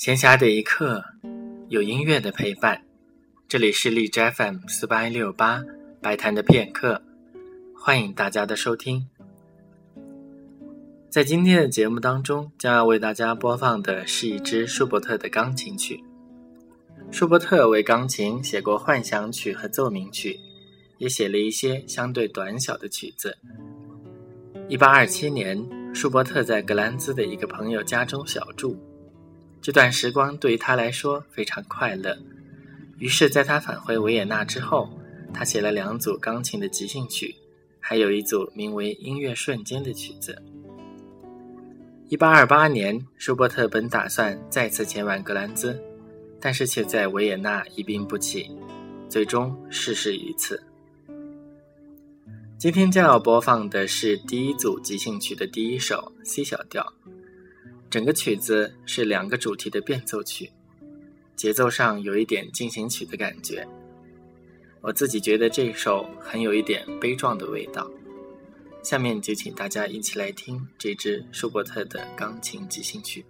闲暇的一刻，有音乐的陪伴。这里是荔枝 FM 四八一六八白谈的片刻，欢迎大家的收听。在今天的节目当中，将要为大家播放的是一支舒伯特的钢琴曲。舒伯特为钢琴写过幻想曲和奏鸣曲，也写了一些相对短小的曲子。一八二七年，舒伯特在格兰兹的一个朋友家中小住。这段时光对于他来说非常快乐，于是，在他返回维也纳之后，他写了两组钢琴的即兴曲，还有一组名为《音乐瞬间》的曲子。一八二八年，舒伯特本打算再次前往格兰兹，但是却在维也纳一病不起，最终逝世于此。今天将要播放的是第一组即兴曲的第一首 C 小调。整个曲子是两个主题的变奏曲，节奏上有一点进行曲的感觉。我自己觉得这首很有一点悲壮的味道。下面就请大家一起来听这支舒伯特的钢琴即兴曲。